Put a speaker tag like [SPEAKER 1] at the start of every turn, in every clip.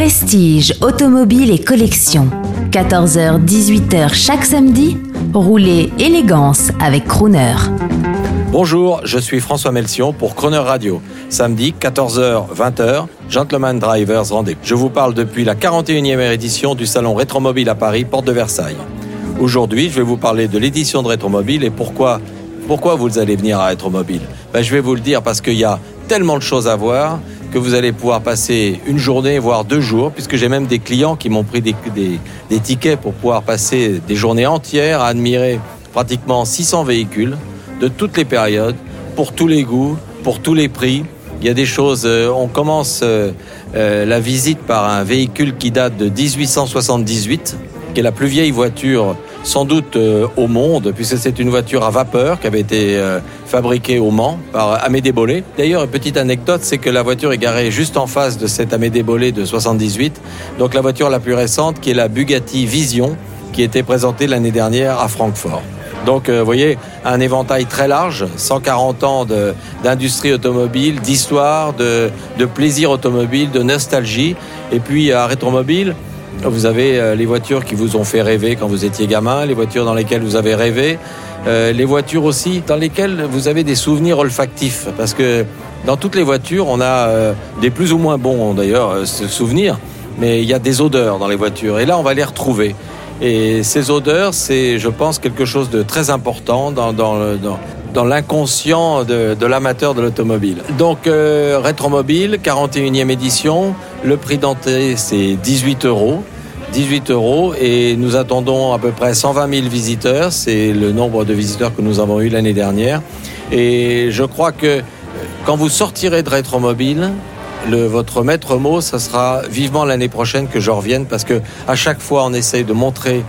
[SPEAKER 1] Prestige, automobile et collection. 14h-18h chaque samedi. Roulez élégance avec Crooner.
[SPEAKER 2] Bonjour, je suis François Melsion pour Crooner Radio. Samedi, 14h-20h, Gentleman Drivers Rendez. Je vous parle depuis la 41e édition du salon Rétromobile à Paris, porte de Versailles. Aujourd'hui, je vais vous parler de l'édition de Rétromobile et pourquoi, pourquoi vous allez venir à Rétromobile. Ben, je vais vous le dire parce qu'il y a tellement de choses à voir que vous allez pouvoir passer une journée, voire deux jours, puisque j'ai même des clients qui m'ont pris des, tickets pour pouvoir passer des journées entières à admirer pratiquement 600 véhicules de toutes les périodes, pour tous les goûts, pour tous les prix. Il y a des choses, euh, on commence euh, euh, la visite par un véhicule qui date de 1878, qui est la plus vieille voiture sans doute euh, au monde, puisque c'est une voiture à vapeur qui avait été euh, fabriquée au Mans par Amédée Bollé. D'ailleurs, une petite anecdote, c'est que la voiture est garée juste en face de cette Amédée Bollé de 78, donc la voiture la plus récente qui est la Bugatti Vision, qui était présentée l'année dernière à Francfort. Donc, euh, vous voyez, un éventail très large, 140 ans d'industrie automobile, d'histoire, de, de plaisir automobile, de nostalgie. Et puis, à Rétromobile, vous avez euh, les voitures qui vous ont fait rêver quand vous étiez gamin, les voitures dans lesquelles vous avez rêvé, euh, les voitures aussi dans lesquelles vous avez des souvenirs olfactifs. Parce que dans toutes les voitures, on a euh, des plus ou moins bons d'ailleurs souvenirs, mais il y a des odeurs dans les voitures. Et là, on va les retrouver. Et ces odeurs, c'est, je pense, quelque chose de très important dans, dans, dans, dans l'inconscient de, de l'amateur de l'automobile. Donc, euh, Rétromobile, 41e édition, le prix d'entrée, c'est 18 euros. 18 euros et nous attendons à peu près 120 000 visiteurs. C'est le nombre de visiteurs que nous avons eu l'année dernière. Et je crois que quand vous sortirez de Rétromobile, le, votre maître mot, ça sera vivement l'année prochaine que je revienne parce que à chaque fois on essaye de montrer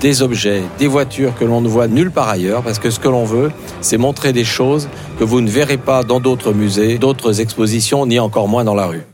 [SPEAKER 2] des objets, des voitures que l'on ne voit nulle part ailleurs, parce que ce que l'on veut, c'est montrer des choses que vous ne verrez pas dans d'autres musées, d'autres expositions, ni encore moins dans la rue.